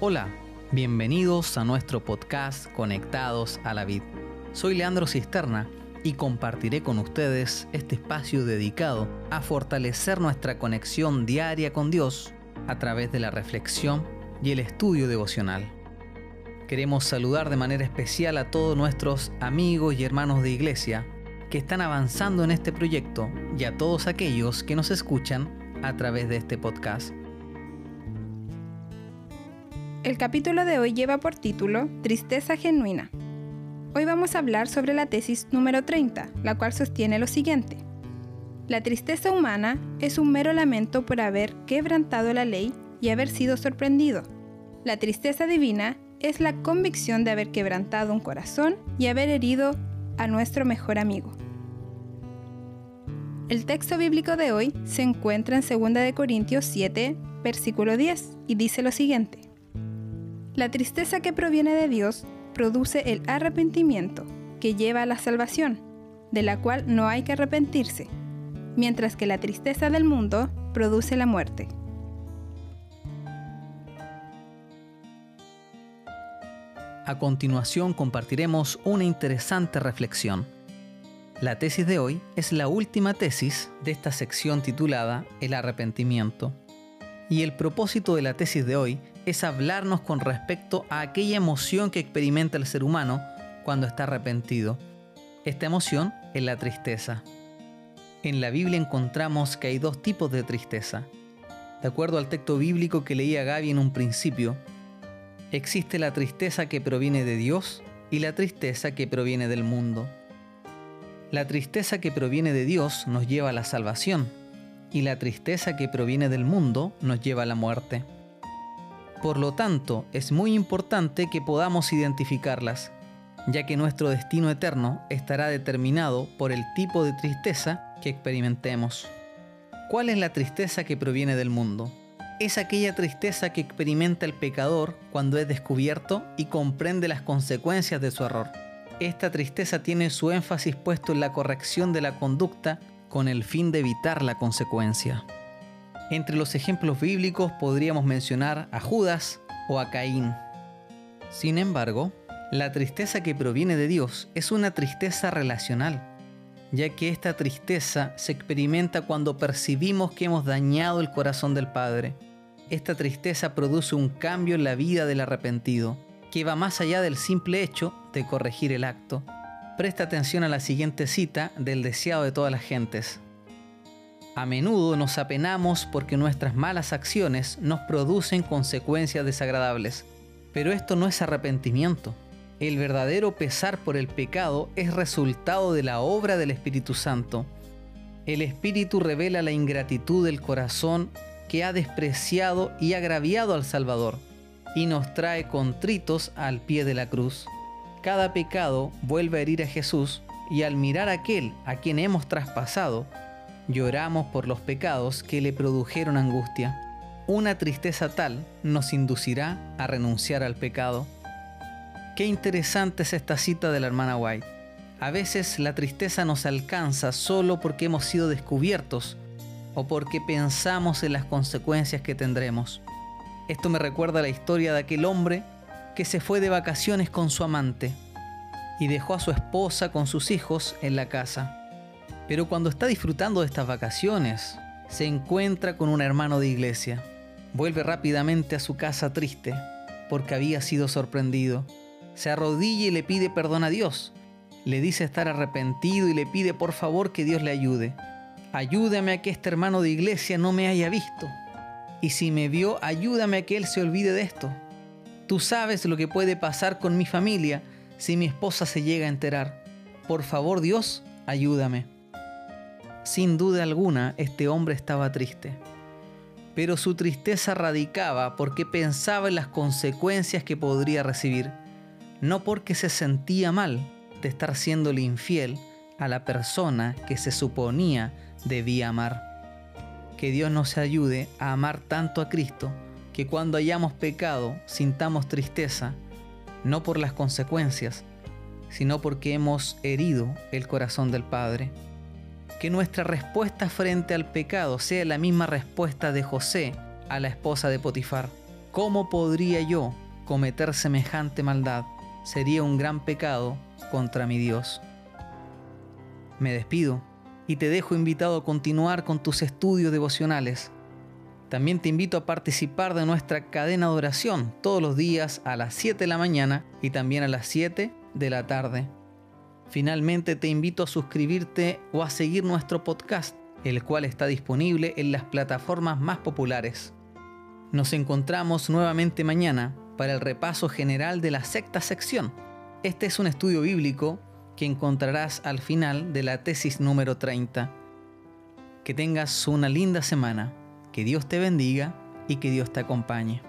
Hola, bienvenidos a nuestro podcast Conectados a la Vid. Soy Leandro Cisterna y compartiré con ustedes este espacio dedicado a fortalecer nuestra conexión diaria con Dios a través de la reflexión y el estudio devocional. Queremos saludar de manera especial a todos nuestros amigos y hermanos de iglesia que están avanzando en este proyecto y a todos aquellos que nos escuchan a través de este podcast. El capítulo de hoy lleva por título Tristeza genuina. Hoy vamos a hablar sobre la tesis número 30, la cual sostiene lo siguiente. La tristeza humana es un mero lamento por haber quebrantado la ley y haber sido sorprendido. La tristeza divina es la convicción de haber quebrantado un corazón y haber herido a nuestro mejor amigo. El texto bíblico de hoy se encuentra en 2 Corintios 7, versículo 10, y dice lo siguiente. La tristeza que proviene de Dios produce el arrepentimiento, que lleva a la salvación, de la cual no hay que arrepentirse, mientras que la tristeza del mundo produce la muerte. A continuación compartiremos una interesante reflexión. La tesis de hoy es la última tesis de esta sección titulada El arrepentimiento. Y el propósito de la tesis de hoy es hablarnos con respecto a aquella emoción que experimenta el ser humano cuando está arrepentido. Esta emoción es la tristeza. En la Biblia encontramos que hay dos tipos de tristeza. De acuerdo al texto bíblico que leía Gaby en un principio, existe la tristeza que proviene de Dios y la tristeza que proviene del mundo. La tristeza que proviene de Dios nos lleva a la salvación y la tristeza que proviene del mundo nos lleva a la muerte. Por lo tanto, es muy importante que podamos identificarlas, ya que nuestro destino eterno estará determinado por el tipo de tristeza que experimentemos. ¿Cuál es la tristeza que proviene del mundo? Es aquella tristeza que experimenta el pecador cuando es descubierto y comprende las consecuencias de su error. Esta tristeza tiene su énfasis puesto en la corrección de la conducta con el fin de evitar la consecuencia. Entre los ejemplos bíblicos podríamos mencionar a Judas o a Caín. Sin embargo, la tristeza que proviene de Dios es una tristeza relacional, ya que esta tristeza se experimenta cuando percibimos que hemos dañado el corazón del Padre. Esta tristeza produce un cambio en la vida del arrepentido, que va más allá del simple hecho de corregir el acto. Presta atención a la siguiente cita del deseado de todas las gentes. A menudo nos apenamos porque nuestras malas acciones nos producen consecuencias desagradables, pero esto no es arrepentimiento. El verdadero pesar por el pecado es resultado de la obra del Espíritu Santo. El Espíritu revela la ingratitud del corazón que ha despreciado y agraviado al Salvador y nos trae contritos al pie de la cruz. Cada pecado vuelve a herir a Jesús y al mirar a aquel a quien hemos traspasado, lloramos por los pecados que le produjeron angustia. Una tristeza tal nos inducirá a renunciar al pecado. Qué interesante es esta cita de la hermana White. A veces la tristeza nos alcanza solo porque hemos sido descubiertos o porque pensamos en las consecuencias que tendremos. Esto me recuerda la historia de aquel hombre que se fue de vacaciones con su amante y dejó a su esposa con sus hijos en la casa. Pero cuando está disfrutando de estas vacaciones, se encuentra con un hermano de iglesia. Vuelve rápidamente a su casa triste porque había sido sorprendido. Se arrodilla y le pide perdón a Dios. Le dice estar arrepentido y le pide por favor que Dios le ayude. Ayúdame a que este hermano de iglesia no me haya visto. Y si me vio, ayúdame a que él se olvide de esto. Tú sabes lo que puede pasar con mi familia si mi esposa se llega a enterar. Por favor Dios, ayúdame. Sin duda alguna, este hombre estaba triste. Pero su tristeza radicaba porque pensaba en las consecuencias que podría recibir, no porque se sentía mal de estar siéndole infiel a la persona que se suponía debía amar. Que Dios nos ayude a amar tanto a Cristo que cuando hayamos pecado sintamos tristeza, no por las consecuencias, sino porque hemos herido el corazón del Padre que nuestra respuesta frente al pecado sea la misma respuesta de José a la esposa de Potifar. ¿Cómo podría yo cometer semejante maldad? Sería un gran pecado contra mi Dios. Me despido y te dejo invitado a continuar con tus estudios devocionales. También te invito a participar de nuestra cadena de oración todos los días a las 7 de la mañana y también a las 7 de la tarde. Finalmente te invito a suscribirte o a seguir nuestro podcast, el cual está disponible en las plataformas más populares. Nos encontramos nuevamente mañana para el repaso general de la sexta sección. Este es un estudio bíblico que encontrarás al final de la tesis número 30. Que tengas una linda semana, que Dios te bendiga y que Dios te acompañe.